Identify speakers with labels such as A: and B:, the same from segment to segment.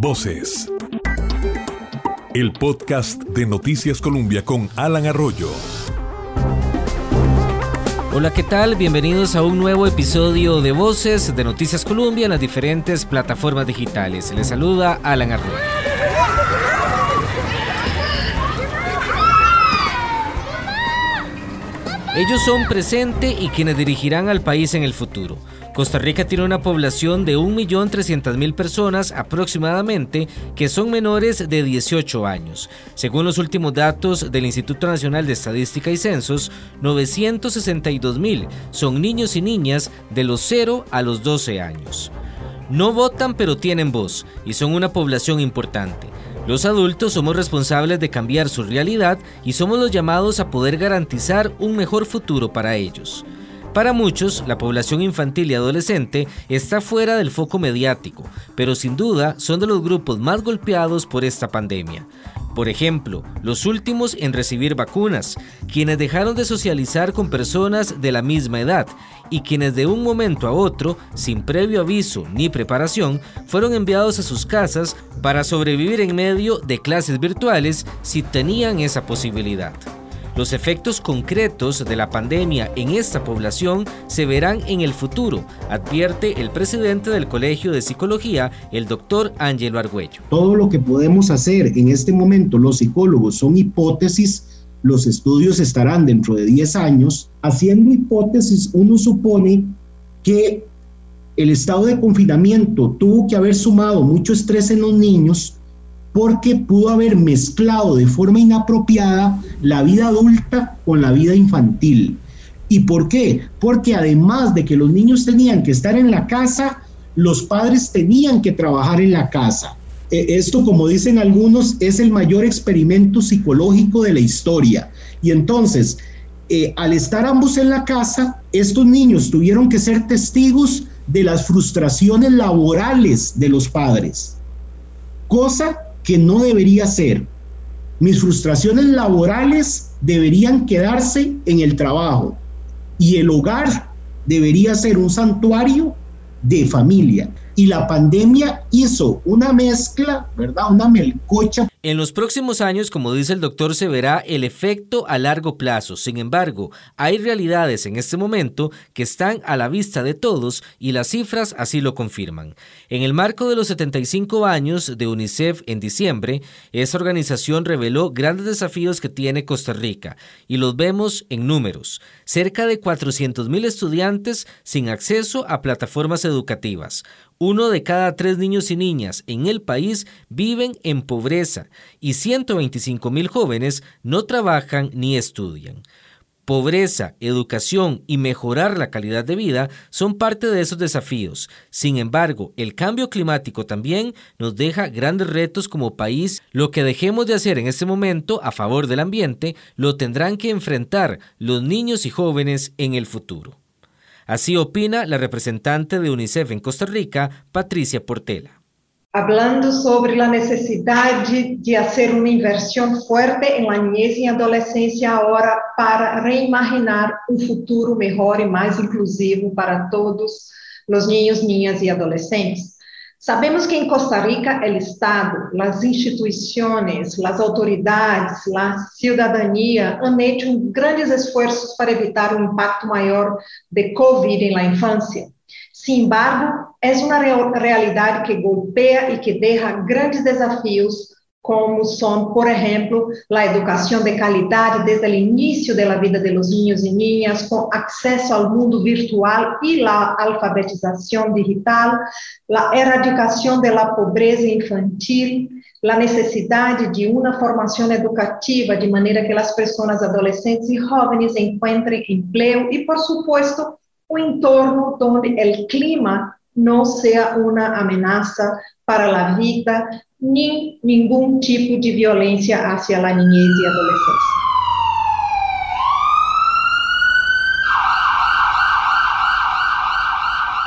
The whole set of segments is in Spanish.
A: Voces. El podcast de Noticias Colombia con Alan Arroyo.
B: Hola, ¿qué tal? Bienvenidos a un nuevo episodio de Voces de Noticias Colombia en las diferentes plataformas digitales. Les saluda Alan Arroyo. Ellos son presente y quienes dirigirán al país en el futuro. Costa Rica tiene una población de 1.300.000 personas aproximadamente que son menores de 18 años. Según los últimos datos del Instituto Nacional de Estadística y Censos, 962.000 son niños y niñas de los 0 a los 12 años. No votan pero tienen voz y son una población importante. Los adultos somos responsables de cambiar su realidad y somos los llamados a poder garantizar un mejor futuro para ellos. Para muchos, la población infantil y adolescente está fuera del foco mediático, pero sin duda son de los grupos más golpeados por esta pandemia. Por ejemplo, los últimos en recibir vacunas, quienes dejaron de socializar con personas de la misma edad y quienes de un momento a otro, sin previo aviso ni preparación, fueron enviados a sus casas para sobrevivir en medio de clases virtuales si tenían esa posibilidad. Los efectos concretos de la pandemia en esta población se verán en el futuro, advierte el presidente del Colegio de Psicología, el doctor Ángelo Argüello.
C: Todo lo que podemos hacer en este momento los psicólogos son hipótesis los estudios estarán dentro de 10 años. Haciendo hipótesis, uno supone que el estado de confinamiento tuvo que haber sumado mucho estrés en los niños porque pudo haber mezclado de forma inapropiada la vida adulta con la vida infantil. ¿Y por qué? Porque además de que los niños tenían que estar en la casa, los padres tenían que trabajar en la casa. E, esto, como dicen algunos, es el mayor experimento psicológico de la historia. Y entonces, eh, al estar ambos en la casa, estos niños tuvieron que ser testigos de las frustraciones laborales de los padres, cosa que no debería ser. Mis frustraciones laborales deberían quedarse en el trabajo y el hogar debería ser un santuario de familia y la pandemia hizo una mezcla, ¿verdad? Una melcocha.
B: En los próximos años, como dice el doctor, se verá el efecto a largo plazo. Sin embargo, hay realidades en este momento que están a la vista de todos y las cifras así lo confirman. En el marco de los 75 años de UNICEF en diciembre, esta organización reveló grandes desafíos que tiene Costa Rica y los vemos en números. Cerca de 400.000 estudiantes sin acceso a plataformas educativas uno de cada tres niños y niñas en el país viven en pobreza y 125 mil jóvenes no trabajan ni estudian. Pobreza, educación y mejorar la calidad de vida son parte de esos desafíos. Sin embargo, el cambio climático también nos deja grandes retos como país. Lo que dejemos de hacer en este momento a favor del ambiente lo tendrán que enfrentar los niños y jóvenes en el futuro. Así opina la representante de UNICEF en Costa Rica, Patricia Portela.
D: Hablando sobre la necesidad de hacer una inversión fuerte en la niñez y adolescencia ahora para reimaginar un futuro mejor y más inclusivo para todos los niños, niñas y adolescentes. Sabemos que em Costa Rica, o Estado, as instituições, as autoridades, a cidadania han hecho grandes esforços para evitar um impacto maior de COVID em la infância. Sin embargo, é uma realidade que golpea e que deixa grandes desafios como son, por ejemplo, la educación de calidad desde el inicio de la vida de los niños y niñas, con acceso al mundo virtual y la alfabetización digital, la erradicación de la pobreza infantil, la necesidad de una formación educativa de manera que las personas adolescentes y jóvenes encuentren empleo y, por supuesto, un entorno donde el clima no sea una amenaza para la vida ni ningún tipo de violencia hacia la niñez y adolescencia.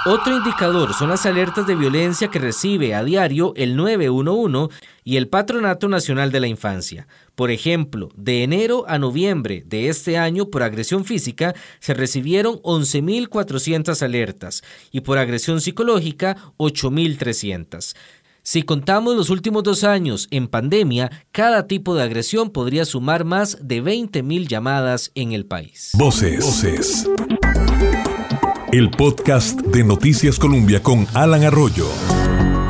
B: Otro indicador son las alertas de violencia que recibe a diario el 911 y el Patronato Nacional de la Infancia. Por ejemplo, de enero a noviembre de este año por agresión física se recibieron 11.400 alertas y por agresión psicológica 8.300. Si contamos los últimos dos años en pandemia, cada tipo de agresión podría sumar más de 20.000 llamadas en el país.
A: Voces. Voces. El podcast de Noticias Colombia con Alan Arroyo.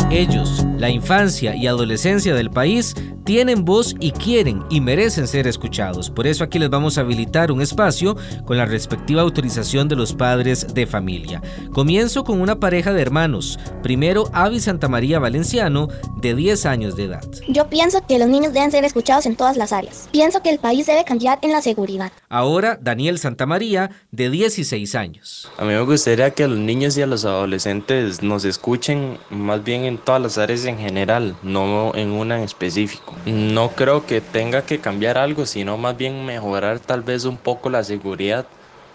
B: Ellos, la infancia y adolescencia del país, tienen voz y quieren y merecen ser escuchados. Por eso aquí les vamos a habilitar un espacio con la respectiva autorización de los padres de familia. Comienzo con una pareja de hermanos. Primero, Avi Santa María Valenciano, de 10 años de edad.
E: Yo pienso que los niños deben ser escuchados en todas las áreas. Pienso que el país debe cambiar en la seguridad.
B: Ahora, Daniel Santa María, de 16 años.
F: A mí me gustaría que a los niños y a los adolescentes nos escuchen más bien en todas las áreas en general, no en una en específico. No creo que tenga que cambiar algo, sino más bien mejorar tal vez un poco la seguridad,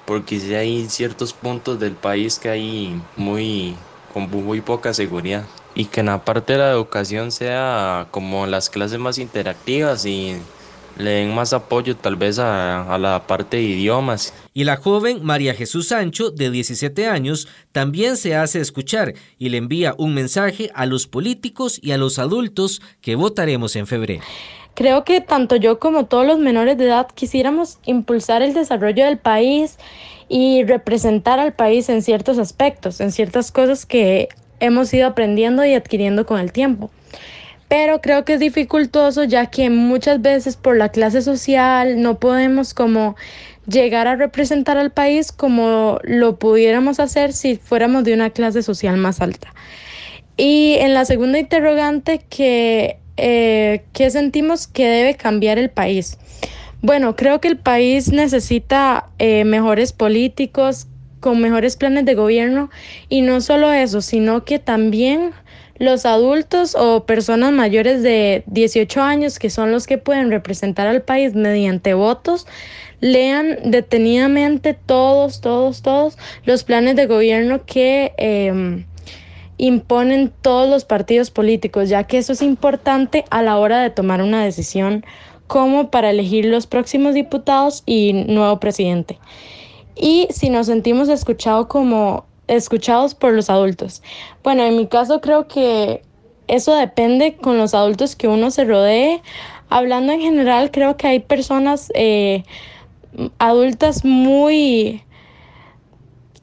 F: porque si hay ciertos puntos del país que hay muy con muy poca seguridad y que en la parte de la educación sea como las clases más interactivas y le den más apoyo tal vez a, la parte de idiomas.
B: Y la joven María Jesús Sancho, de 17 años, también se hace escuchar y le envía un mensaje a los políticos y a los adultos que votaremos en febrero.
G: Creo que tanto yo como todos los menores de edad quisiéramos impulsar el desarrollo del país y representar al país en ciertos aspectos, en ciertas cosas que hemos ido aprendiendo y adquiriendo con el tiempo pero creo que es dificultoso ya que muchas veces por la clase social no podemos como llegar a representar al país como lo pudiéramos hacer si fuéramos de una clase social más alta. Y en la segunda interrogante, que, eh, ¿qué sentimos que debe cambiar el país? Bueno, creo que el país necesita eh, mejores políticos con mejores planes de gobierno y no solo eso, sino que también los adultos o personas mayores de 18 años, que son los que pueden representar al país mediante votos, lean detenidamente todos, todos, todos los planes de gobierno que em, imponen todos los partidos políticos, ya que eso es importante a la hora de tomar una decisión como para elegir los próximos diputados y nuevo presidente. Y si nos sentimos escuchados como escuchados por los adultos. Bueno, en mi caso creo que eso depende con los adultos que uno se rodee. Hablando en general, creo que hay personas eh, adultas muy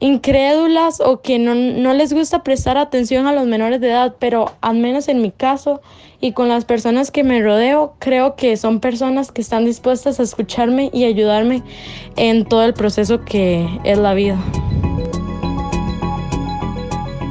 G: incrédulas o que no, no, les gusta prestar atención a los menores de edad, pero al menos en mi caso y con las personas que me rodeo, creo que son personas que están dispuestas a escucharme y ayudarme en todo el proceso que es la vida.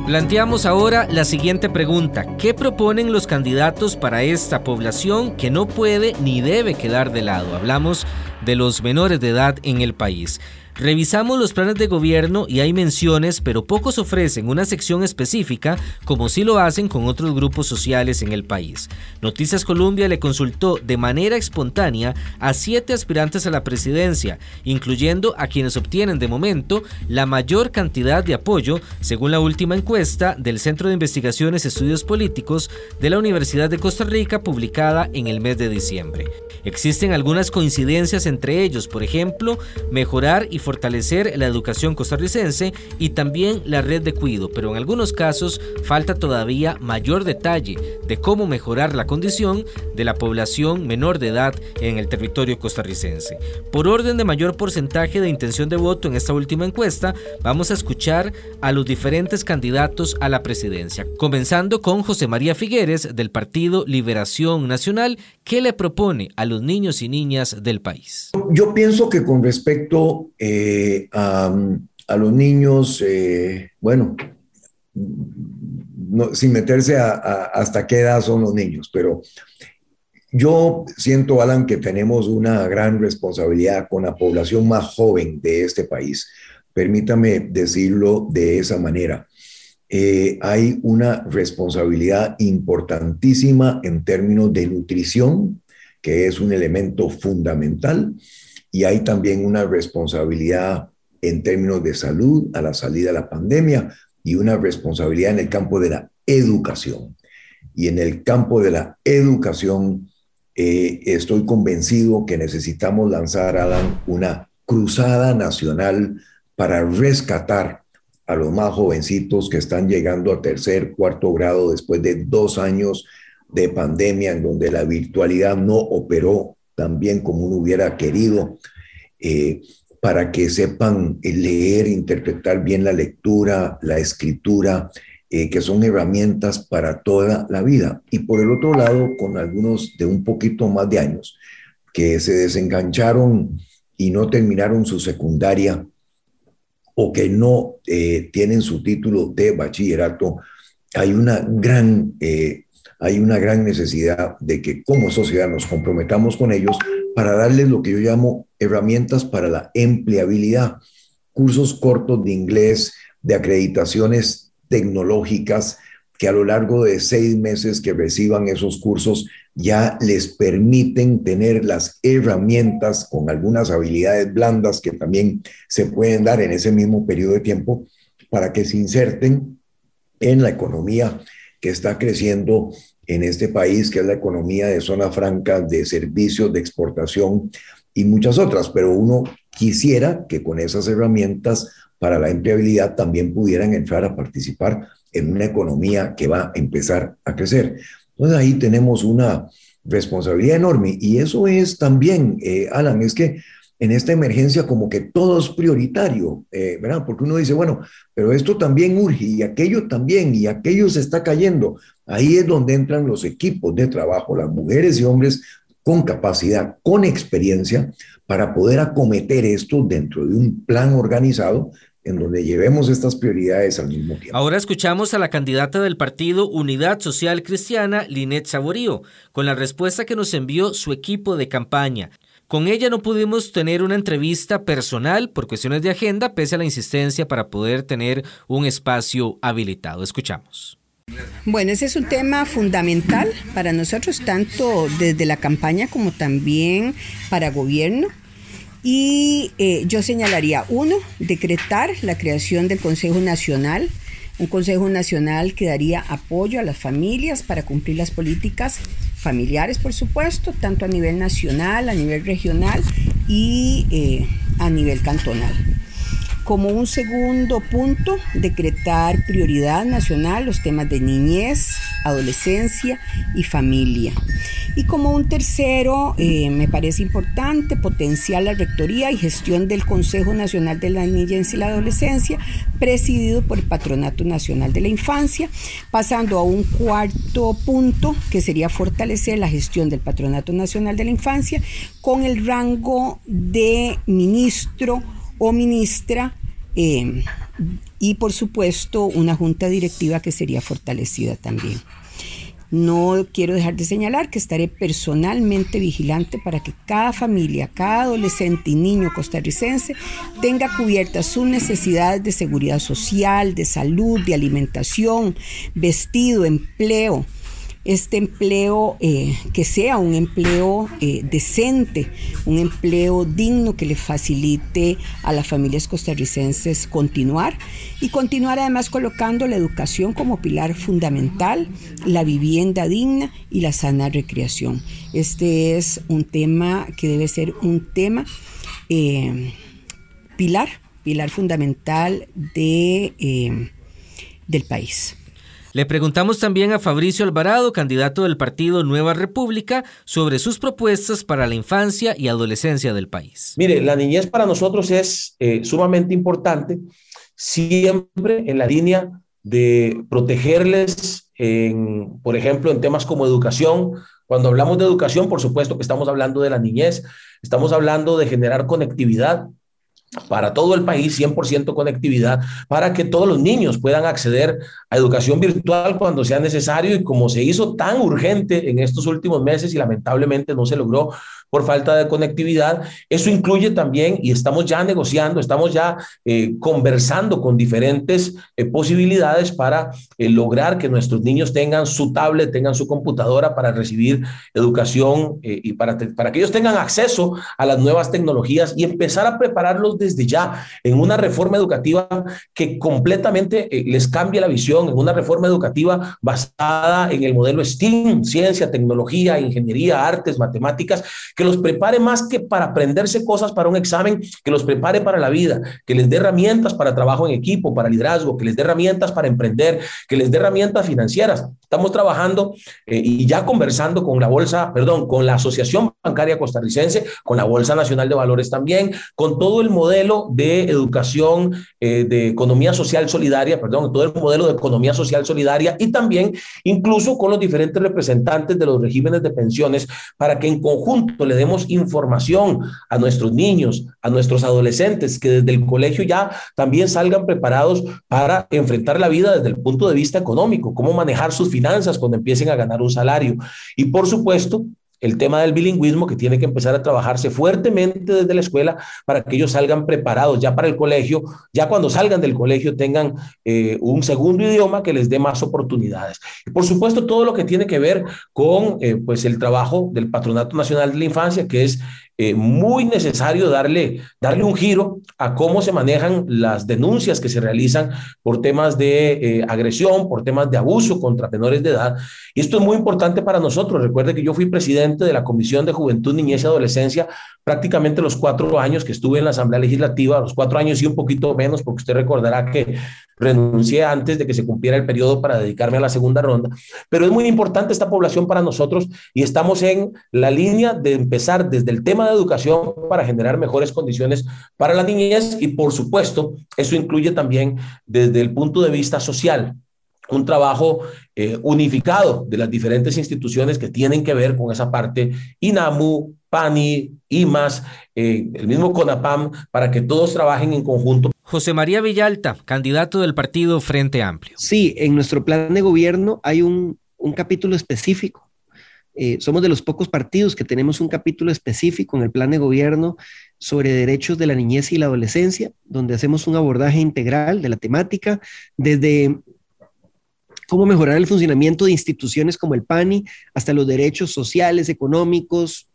B: Planteamos ahora la siguiente pregunta. ¿Qué proponen los candidatos para esta población que no puede ni debe quedar de lado? Hablamos de los menores de edad en el país. Revisamos los planes de gobierno y hay menciones, pero pocos ofrecen una sección específica como si lo hacen con otros grupos sociales en el país. Noticias Colombia le consultó de manera espontánea a siete aspirantes a la presidencia, incluyendo a quienes obtienen de momento la mayor cantidad de apoyo, según la última encuesta del Centro de Investigaciones y Estudios Políticos de la Universidad de Costa Rica publicada en el mes de diciembre. Existen algunas coincidencias entre ellos, por ejemplo, mejorar y fortalecer la educación costarricense y también la red de cuido, pero en algunos casos falta todavía mayor detalle de cómo mejorar la condición de la población menor de edad en el territorio costarricense. Por orden de mayor porcentaje de intención de voto en esta última encuesta, vamos a escuchar a los diferentes candidatos a la presidencia, comenzando con José María Figueres del Partido Liberación Nacional, que le propone a los niños y niñas del país.
H: Yo pienso que con respecto eh, a, los niños, eh, bueno, no, sin meterse a, hasta qué edad son los niños, pero yo siento, Alan, que tenemos una gran responsabilidad con la población más joven de este país. Permítame decirlo de esa manera. Eh, hay una responsabilidad importantísima en términos de nutrición, que es un elemento fundamental, y hay también una responsabilidad en términos de salud a la salida de la pandemia y una responsabilidad en el campo de la educación. Y en el campo de la educación, eh, estoy convencido que necesitamos lanzar, Alan, una cruzada nacional para rescatar a los más jovencitos que están llegando a tercer, cuarto grado después de dos años de pandemia en donde la virtualidad no operó tan bien como uno hubiera querido, eh, para que sepan leer, interpretar bien la lectura, la escritura, eh, que son herramientas para toda la vida. Y por el otro lado, con algunos de un poquito más de años, que se desengancharon y no terminaron su secundaria o que no eh, tienen su título de bachillerato, hay una gran, eh, hay una gran necesidad de que como sociedad nos comprometamos con ellos para darles lo que yo llamo herramientas para la empleabilidad, cursos cortos de inglés, de acreditaciones tecnológicas, que a lo largo de seis meses que reciban esos cursos ya les permiten tener las herramientas con algunas habilidades blandas que también se pueden dar en ese mismo periodo de tiempo para que se inserten en la economía que está creciendo en este país, que es la economía de zona franca, de servicios, de exportación y muchas otras. Pero uno quisiera que con esas herramientas para la empleabilidad también pudieran entrar a participar en una economía que va a empezar a crecer. Entonces ahí tenemos una responsabilidad enorme y eso es también, eh, Alan, es que en esta emergencia como que todo es prioritario, eh, ¿verdad? Porque uno dice, bueno, pero esto también urge y aquello también y aquello se está cayendo. Ahí es donde entran los equipos de trabajo, las mujeres y hombres con capacidad, con experiencia, para poder acometer esto dentro de un plan organizado en donde llevemos estas prioridades al mismo tiempo.
B: Ahora escuchamos a la candidata del partido Unidad Social Cristiana, Linet Saborío, con la respuesta que nos envió su equipo de campaña. Con ella no pudimos tener una entrevista personal por cuestiones de agenda, pese a la insistencia para poder tener un espacio habilitado. Escuchamos.
I: Bueno, ese es un tema fundamental para nosotros, tanto desde la campaña como también para gobierno. Y eh, yo señalaría, uno, decretar la creación del Consejo Nacional, un Consejo Nacional que daría apoyo a las familias para cumplir las políticas familiares, por supuesto, tanto a nivel nacional, a nivel regional y eh, a nivel cantonal. Como un segundo punto, decretar prioridad nacional los temas de niñez, adolescencia y familia. Y como un tercero, eh, me parece importante potenciar la rectoría y gestión del Consejo Nacional de la Niñez y la Adolescencia, presidido por el Patronato Nacional de la Infancia, pasando a un cuarto punto, que sería fortalecer la gestión del Patronato Nacional de la Infancia con el rango de ministro o ministra eh, y por supuesto una junta directiva que sería fortalecida también. No quiero dejar de señalar que estaré personalmente vigilante para que cada familia, cada adolescente y niño costarricense tenga cubiertas sus necesidades de seguridad social, de salud, de alimentación, vestido, empleo, este empleo eh, que sea un empleo eh, decente, un empleo digno que le facilite a las familias costarricenses continuar y continuar además colocando la educación como pilar fundamental, la vivienda digna y la sana recreación. Este es un tema que debe ser un tema eh, pilar, pilar fundamental de, del país.
B: Le preguntamos también a Fabricio Alvarado, candidato del partido Nueva República, sobre sus propuestas para la infancia y adolescencia del país.
J: Mire, la niñez para nosotros es eh, sumamente importante, siempre en la línea de protegerles, por ejemplo, en temas como educación. Cuando hablamos de educación, por supuesto que estamos hablando de la niñez, estamos hablando de generar conectividad, para todo el país, 100% conectividad, para que todos los niños puedan acceder a educación virtual cuando sea necesario y como se hizo tan urgente en estos últimos meses y lamentablemente no se logró por falta de conectividad. Eso incluye también, y estamos ya negociando, estamos ya eh, conversando con diferentes eh, posibilidades para eh, lograr que nuestros niños tengan su tablet, tengan su computadora para recibir educación y para, para que ellos tengan acceso a las nuevas tecnologías y empezar a prepararlos desde ya en una reforma educativa que completamente eh, les cambie la visión, en una reforma educativa basada en el modelo STEAM, ciencia, tecnología, ingeniería, artes, matemáticas, que los prepare más que para aprenderse cosas para un examen, que los prepare para la vida, que les dé herramientas para trabajo en equipo, para liderazgo, que les dé herramientas para emprender, que les dé herramientas financieras. Estamos trabajando eh, y ya conversando con la Bolsa, perdón, con la Asociación Bancaria Costarricense, con la Bolsa Nacional de Valores también, con todo el modelo de educación, eh, de economía social solidaria, perdón, todo el modelo de economía social solidaria y también incluso con los diferentes representantes de los regímenes de pensiones para que en conjunto le demos información a nuestros niños, a nuestros adolescentes, que desde el colegio ya también salgan preparados para enfrentar la vida desde el punto de vista económico, cómo manejar sus finanzas cuando empiecen a ganar un salario. Y por supuesto, el tema del bilingüismo que tiene que empezar a trabajarse fuertemente desde la escuela para que ellos salgan preparados ya para el colegio, ya cuando salgan del colegio tengan eh, un segundo idioma que les dé más oportunidades. Y por supuesto todo lo que tiene que ver con eh, pues el trabajo del Patronato Nacional de la Infancia, que es eh, muy necesario darle, darle un giro a cómo se manejan las denuncias que se realizan por temas de eh, agresión, por temas de abuso contra menores de edad. Y esto es muy importante para nosotros. Recuerde que yo fui presidente de la Comisión de Juventud, Niñez y Adolescencia prácticamente los cuatro años que estuve en la Asamblea Legislativa, los cuatro años y un poquito menos, porque usted recordará que renuncié antes de que se cumpliera el periodo para dedicarme a la segunda ronda. Pero es muy importante esta población para nosotros y estamos en la línea de empezar desde el tema de educación para generar mejores condiciones para la niñez y por supuesto eso incluye también desde el punto de vista social un trabajo eh, unificado de las diferentes instituciones que tienen que ver con esa parte, INAMU, PANI, IMAS, eh, el mismo CONAPAM, para que todos trabajen en conjunto.
B: José María Villalta, candidato del partido Frente Amplio.
K: Sí, en nuestro plan de gobierno hay un, un capítulo específico eh, somos de los pocos partidos que tenemos un capítulo específico en el plan de gobierno sobre derechos de la niñez y la adolescencia, donde hacemos un abordaje integral de la temática, desde cómo mejorar el funcionamiento de instituciones como el PANI hasta los derechos sociales, económicos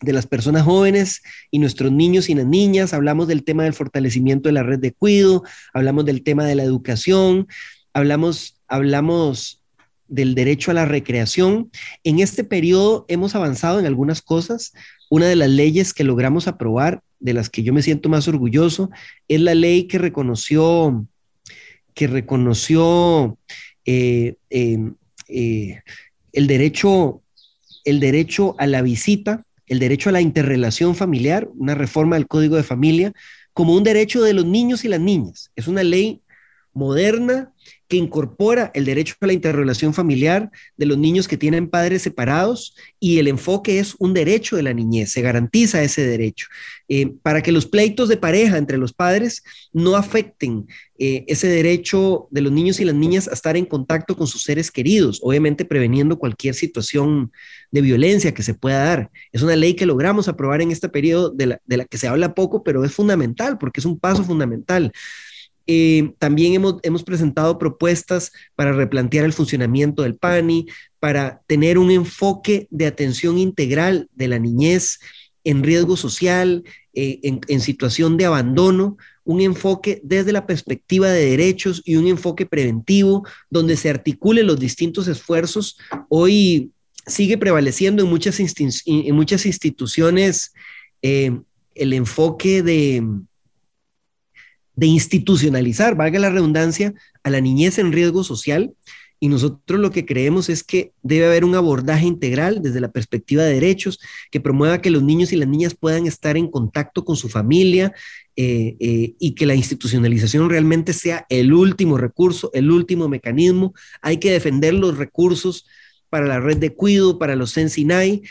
K: de las personas jóvenes y nuestros niños y las niñas. Hablamos del tema del fortalecimiento de la red de cuido, hablamos del tema de la educación, hablamos, hablamos del derecho a la recreación. En este periodo hemos avanzado en algunas cosas. Una de las leyes que logramos aprobar, de las que yo me siento más orgulloso, es la ley que reconoció, que reconoció eh, em, eh, el, derecho, el derecho a la visita, el derecho a la interrelación familiar, una reforma del Código de Familia, como un derecho de los niños y las niñas. Es una ley moderna que incorpora el derecho a la interrelación familiar de los niños que tienen padres separados y el enfoque es un derecho de la niñez, se garantiza ese derecho, eh, para que los pleitos de pareja entre los padres no afecten eh, ese derecho de los niños y las niñas a estar en contacto con sus seres queridos, obviamente preveniendo cualquier situación de violencia que se pueda dar. Es una ley que logramos aprobar en este periodo de la, de la que se habla poco, pero es fundamental porque es un paso fundamental. Eh, también hemos, hemos presentado propuestas para replantear el funcionamiento del PANI, para tener un enfoque de atención integral de la niñez en riesgo social, eh, en, situación de abandono, un enfoque desde la perspectiva de derechos y un enfoque preventivo donde se articulen los distintos esfuerzos. Hoy sigue prevaleciendo en muchas, en muchas instituciones eh, el enfoque de, de institucionalizar, valga la redundancia, a la niñez en riesgo social. Y nosotros lo que creemos es que debe haber un abordaje integral desde la perspectiva de derechos que promueva que los niños y las niñas puedan estar en contacto con su familia eh, eh, y que la institucionalización realmente sea el último recurso, el último mecanismo. Hay que defender los recursos para la red de cuido, para los Sensinay,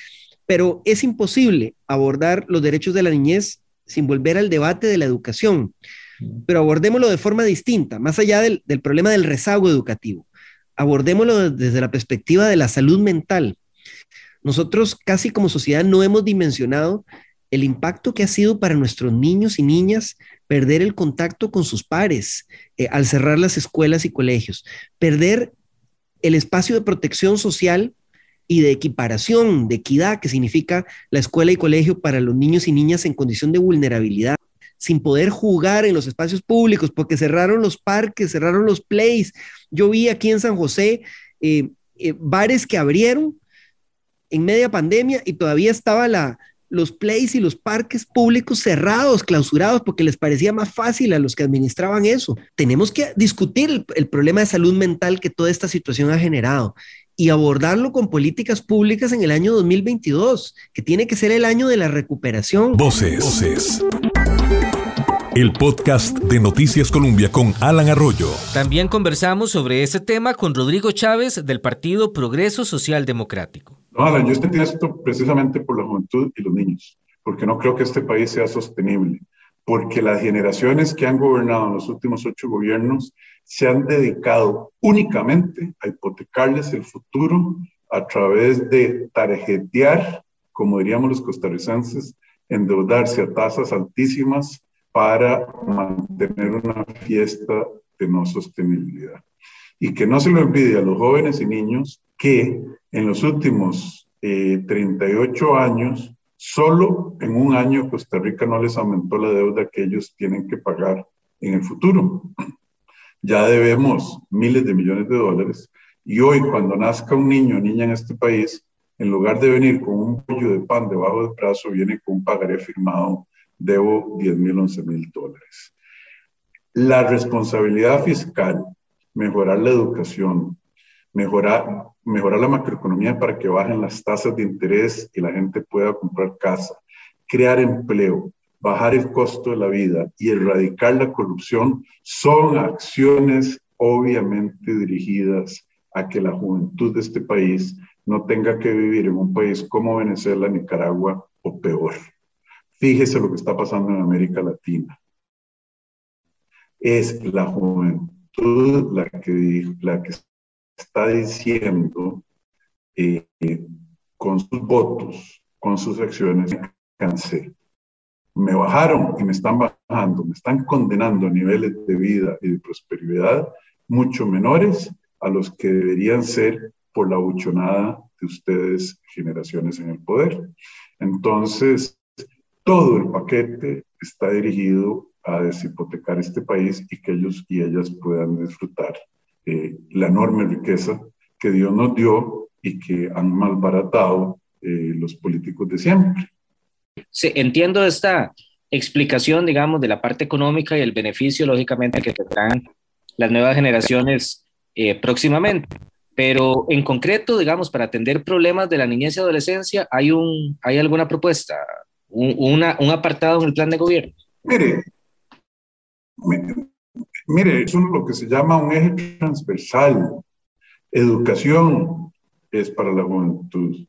K: pero es imposible abordar los derechos de la niñez sin volver al debate de la educación pero abordémoslo de forma distinta, más allá del, problema del rezago educativo. Abordémoslo desde la perspectiva de la salud mental. Nosotros casi como sociedad no hemos dimensionado el impacto que ha sido para nuestros niños y niñas perder el contacto con sus pares eh, al cerrar las escuelas y colegios, perder el espacio de protección social y de equiparación, de equidad, que significa la escuela y colegio para los niños y niñas en condición de vulnerabilidad sin poder jugar en los espacios públicos porque cerraron los parques, cerraron los plays. Yo vi aquí en San José eh, eh, bares que abrieron en media pandemia y todavía estaba la, los plays y los parques públicos cerrados, clausurados, porque les parecía más fácil a los que administraban eso. Tenemos que discutir el, problema de salud mental que toda esta situación ha generado y abordarlo con políticas públicas en el año 2022, que tiene que ser el año de la recuperación.
A: Voces. Voces. El podcast de Noticias Colombia con Alan Arroyo.
B: También conversamos sobre ese tema con Rodrigo Chávez del Partido Progreso Social Democrático.
L: No, yo estoy esto precisamente por la juventud y los niños, porque no creo que este país sea sostenible, porque las generaciones que han gobernado en los últimos ocho gobiernos se han dedicado únicamente a hipotecarles el futuro a través de tarjetear, como diríamos los costarricenses, endeudarse a tasas altísimas para mantener una fiesta de no sostenibilidad. Y que no se lo olvide a los jóvenes y niños que en los últimos 38 eh, años, solo en un año Costa Rica no les aumentó la deuda que ellos tienen que pagar en el futuro. Ya debemos miles de millones de dólares y hoy cuando nazca un niño o niña en este país, en lugar de venir con un pollo de pan debajo del brazo, viene con un pagaré firmado, debo 10 mil, 11 mil dólares. La responsabilidad fiscal, mejorar la educación, mejorar, mejorar la macroeconomía para que bajen las tasas de interés y la gente pueda comprar casa, crear empleo, bajar el costo de la vida y erradicar la corrupción son acciones obviamente dirigidas a que la juventud de este país no tenga que vivir en un país como Venezuela, Nicaragua o peor. Fíjese lo que está pasando en América Latina. Es la juventud la que, la que está diciendo eh, con sus votos, con sus acciones, cansé. Me bajaron y me están bajando, me están condenando a niveles de vida y de prosperidad mucho menores a los que deberían ser por la buchonada de ustedes, generaciones en el poder. Entonces, todo el paquete está dirigido a deshipotecar este país y que ellos y ellas puedan disfrutar eh, la enorme riqueza que Dios nos dio y que han malbaratado eh, los políticos de siempre.
B: Sí, entiendo esta explicación, digamos, de la parte económica y el beneficio, lógicamente, que tendrán las nuevas generaciones eh, próximamente. Pero en concreto, digamos, para atender problemas de la niñez y adolescencia, ¿hay, un, hay alguna propuesta, un, una, un apartado en el plan de gobierno?
L: Mire, Mire, es lo que se llama un eje transversal. Educación es para la juventud.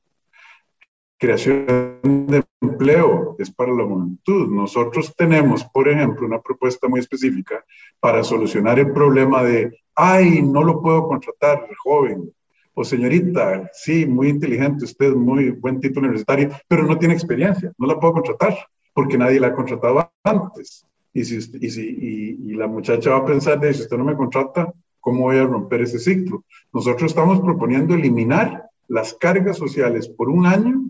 L: Creación de empleo es para la juventud. Nosotros tenemos, por ejemplo, una propuesta muy específica para solucionar el problema de, ay, no lo puedo contratar, joven. O señorita, sí, muy inteligente, usted muy buen título universitario, pero no tiene experiencia, no la puedo contratar porque nadie la ha contratado antes. Y, si, y, si, y, la muchacha va a pensar, de si usted no me contrata, ¿cómo voy a romper ese ciclo? Nosotros estamos proponiendo eliminar las cargas sociales por un año,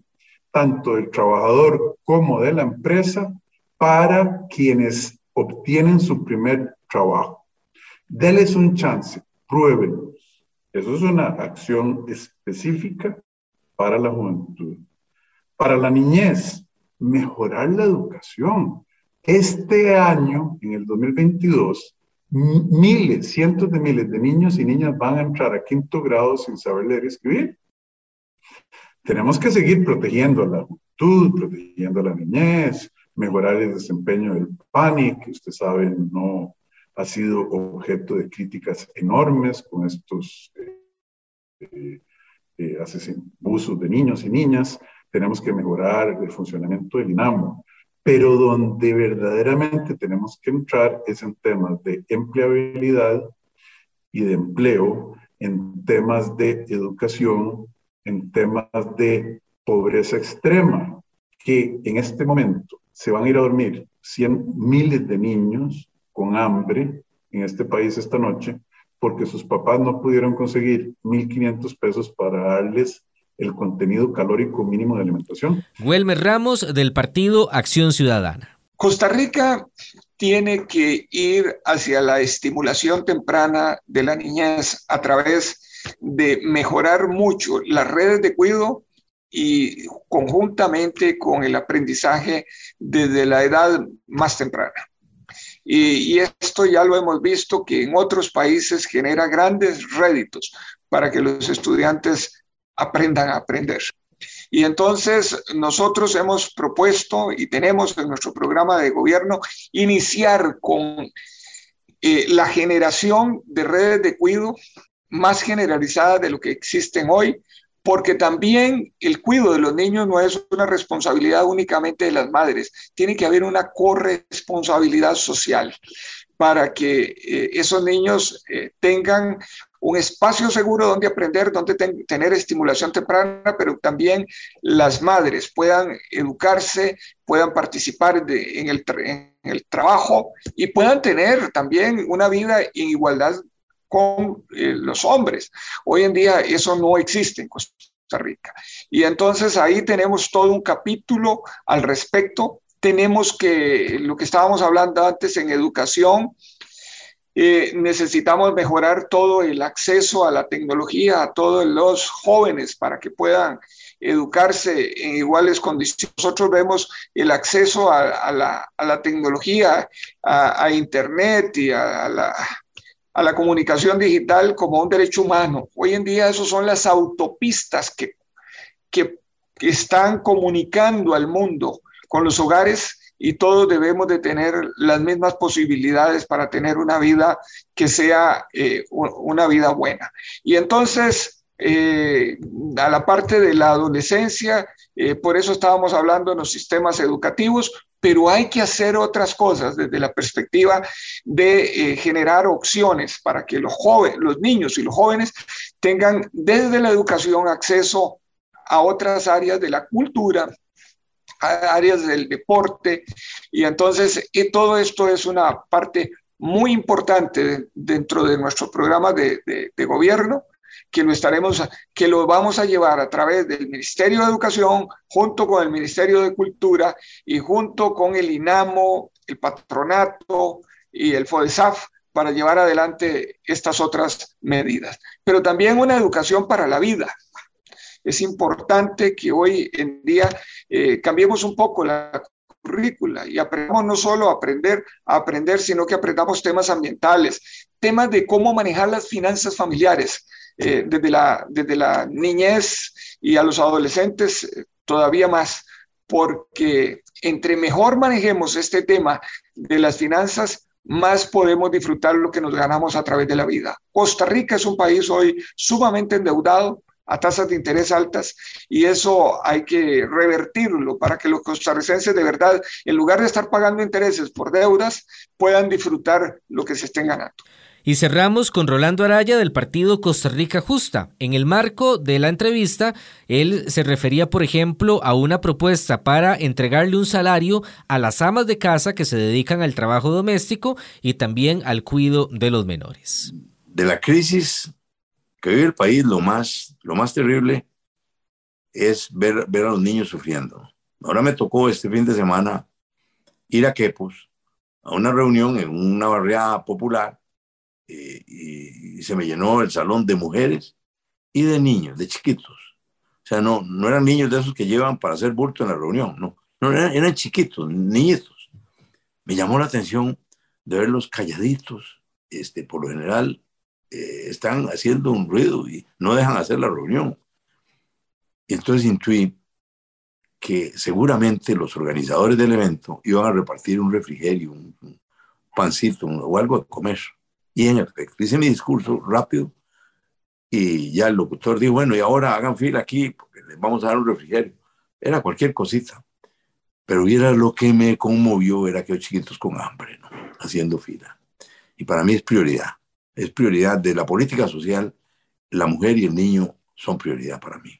L: tanto del trabajador como de la empresa, para quienes obtienen su primer trabajo. Deles un chance, pruébenlos. Eso es una acción específica para la juventud. Para la niñez, mejorar la educación. Este año, en el 2022, miles, cientos de miles de niños y niñas van a entrar a quinto grado sin saber leer y escribir. Tenemos que seguir protegiendo a la juventud, protegiendo a la niñez, mejorar el desempeño del PANI, que usted sabe no ha sido objeto de críticas enormes con estos eh, eh, abusos de niños y niñas. Tenemos que mejorar el funcionamiento del INAMO pero donde verdaderamente tenemos que entrar es en temas de empleabilidad y de empleo, en temas de educación, en temas de pobreza extrema, que en este momento se van a ir a dormir 100 miles de niños con hambre en este país esta noche porque sus papás no pudieron conseguir 1.500 pesos para darles el contenido calórico mínimo de alimentación.
B: Wilmer Ramos del partido Acción Ciudadana.
M: Costa Rica tiene que ir hacia la estimulación temprana de la niñez a través de mejorar mucho las redes de cuidado y conjuntamente con el aprendizaje desde la edad más temprana. Y, esto ya lo hemos visto que en otros países genera grandes réditos para que los estudiantes aprendan a aprender. Y entonces nosotros hemos propuesto y tenemos en nuestro programa de gobierno iniciar con eh, la generación de redes de cuidado más generalizadas de lo que existen hoy, porque también el cuidado de los niños no es una responsabilidad únicamente de las madres, tiene que haber una corresponsabilidad social para que eh, esos niños eh, tengan un espacio seguro donde aprender, donde tener estimulación temprana, pero también las madres puedan educarse, puedan participar en, el en, el trabajo y puedan tener también una vida en igualdad con eh, los hombres. Hoy en día eso no existe en Costa Rica. Y entonces ahí tenemos todo un capítulo al respecto. Tenemos que, lo que estábamos hablando antes en educación, eh, necesitamos mejorar todo el acceso a la tecnología a todos los jóvenes para que puedan educarse en iguales condiciones. Nosotros vemos el acceso a, la, tecnología, a, Internet y a la, a la comunicación digital como un derecho humano. Hoy en día eso son las autopistas que, que, están comunicando al mundo con los hogares y todos debemos de tener las mismas posibilidades para tener una vida que sea eh, una vida buena. Y entonces, eh, a la parte de la adolescencia, eh, por eso estábamos hablando en los sistemas educativos, pero hay que hacer otras cosas desde la perspectiva de generar opciones para que los jóvenes, los niños y los jóvenes tengan desde la educación acceso a otras áreas de la cultura, áreas del deporte. Y entonces y todo esto es una parte muy importante dentro de nuestro programa de, gobierno que lo estaremos, que lo vamos a llevar a través del Ministerio de Educación, junto con el Ministerio de Cultura y junto con el INAMO, el patronato y el FODESAF para llevar adelante estas otras medidas. Pero también una educación para la vida, es importante que hoy en día eh, cambiemos un poco la currícula y aprendamos no solo a aprender a aprender, sino que aprendamos temas ambientales, temas de cómo manejar las finanzas familiares eh, desde, la, desde la niñez y a los adolescentes eh, todavía más, porque entre mejor manejemos este tema de las finanzas, más podemos disfrutar lo que nos ganamos a través de la vida. Costa Rica es un país hoy sumamente endeudado, a tasas de interés altas y eso hay que revertirlo para que los costarricenses de verdad, en lugar de estar pagando intereses por deudas, puedan disfrutar lo que se estén ganando.
B: Y cerramos con Rolando Araya del partido Costa Rica Justa. En el marco de la entrevista, él se refería, por ejemplo, a una propuesta para entregarle un salario a las amas de casa que se dedican al trabajo doméstico y también al cuidado de los menores.
N: De la crisis que vive el país, lo más, lo más terrible es ver, ver a los niños sufriendo. Ahora me tocó este fin de semana ir a Quepos a una reunión en una barriada popular y, se me llenó el salón de mujeres y de niños, de chiquitos. O sea, no, no eran niños de esos que llevan para hacer bulto en la reunión, no, no eran, eran chiquitos, niñitos. Me llamó la atención de verlos calladitos, este, por lo general eh, están haciendo un ruido y no dejan hacer la reunión. Y entonces intuí que seguramente los organizadores del evento iban a repartir un refrigerio, un, pancito o algo de comer. Y en efecto, hice mi discurso rápido y ya el locutor dijo, bueno, y ahora hagan fila aquí porque les vamos a dar un refrigerio. Era cualquier cosita. Pero viera lo que me conmovió, era aquellos chiquitos con hambre, ¿no? Haciendo fila. Y para mí es prioridad es prioridad de la política social, la mujer y el niño son prioridad para mí.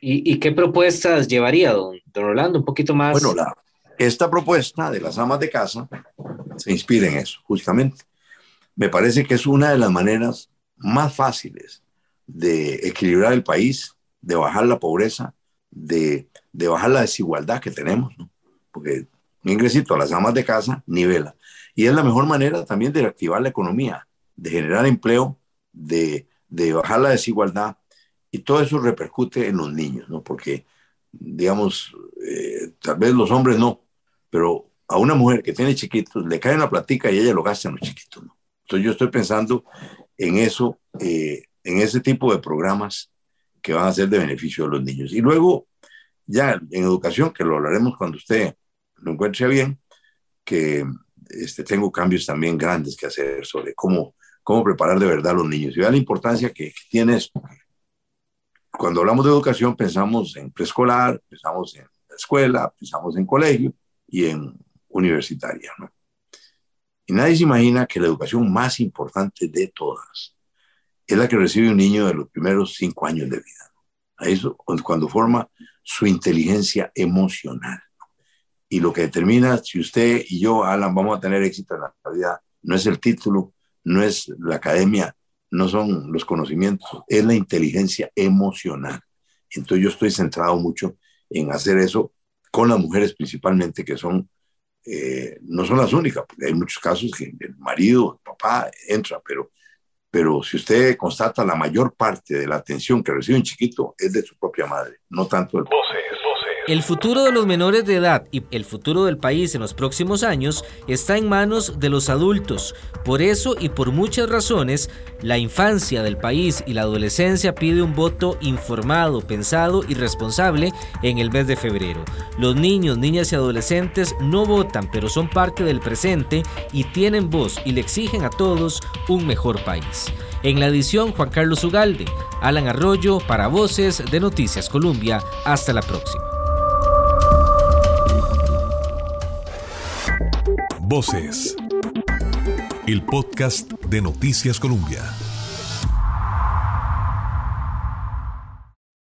B: ¿Y, qué propuestas llevaría, don, don Orlando? Un poquito más.
N: Bueno, la, esta propuesta de las amas de casa se inspira en eso, justamente. Me parece que es una de las maneras más fáciles de equilibrar el país, de bajar la pobreza, de, de bajar la desigualdad que tenemos, ¿no? Porque Un ingresito a las amas de casa nivela. Y es la mejor manera también de reactivar la economía, de generar empleo, de, de bajar la desigualdad. Y todo eso repercute en los niños, ¿no? Porque, digamos, eh, tal vez los hombres no, pero a una mujer que tiene chiquitos le cae una platica y ella lo gasta en los chiquitos, ¿no? Entonces yo estoy pensando en eso, eh, en ese tipo de programas que van a ser de beneficio de los niños. Y luego, ya en educación, que lo hablaremos cuando usted lo encuentre bien, que este, tengo cambios también grandes que hacer sobre cómo, cómo preparar de verdad a los niños. Y vea la importancia que, que tiene esto. Cuando hablamos de educación, pensamos en preescolar, pensamos en la escuela, pensamos en colegio y en universitaria, ¿no? Y nadie se imagina que la educación más importante de todas es la que recibe un niño de los primeros cinco años de vida. ¿no? Eso, cuando forma su inteligencia emocional. Y lo que determina si usted y yo, Alan, vamos a tener éxito en la vida, no es el título, no es la academia, no son los conocimientos, es la inteligencia emocional. Entonces yo estoy centrado mucho en hacer eso con las mujeres principalmente, que son eh, no son las únicas, porque hay muchos casos que el marido, el papá entra, pero, pero si usted constata la mayor parte de la atención que recibe un chiquito es de su propia madre, no tanto del...
B: El futuro de los menores de edad y el futuro del país en los próximos años está en manos de los adultos. Por eso y por muchas razones, la infancia del país y la adolescencia pide un voto informado, pensado y responsable en el mes de febrero. Los niños, niñas y adolescentes no votan, pero son parte del presente y tienen voz y le exigen a todos un mejor país. En la edición Juan Carlos Ugalde, Alan Arroyo para Voces de Noticias Colombia. Hasta la próxima.
A: Voces. El podcast de Noticias Colombia.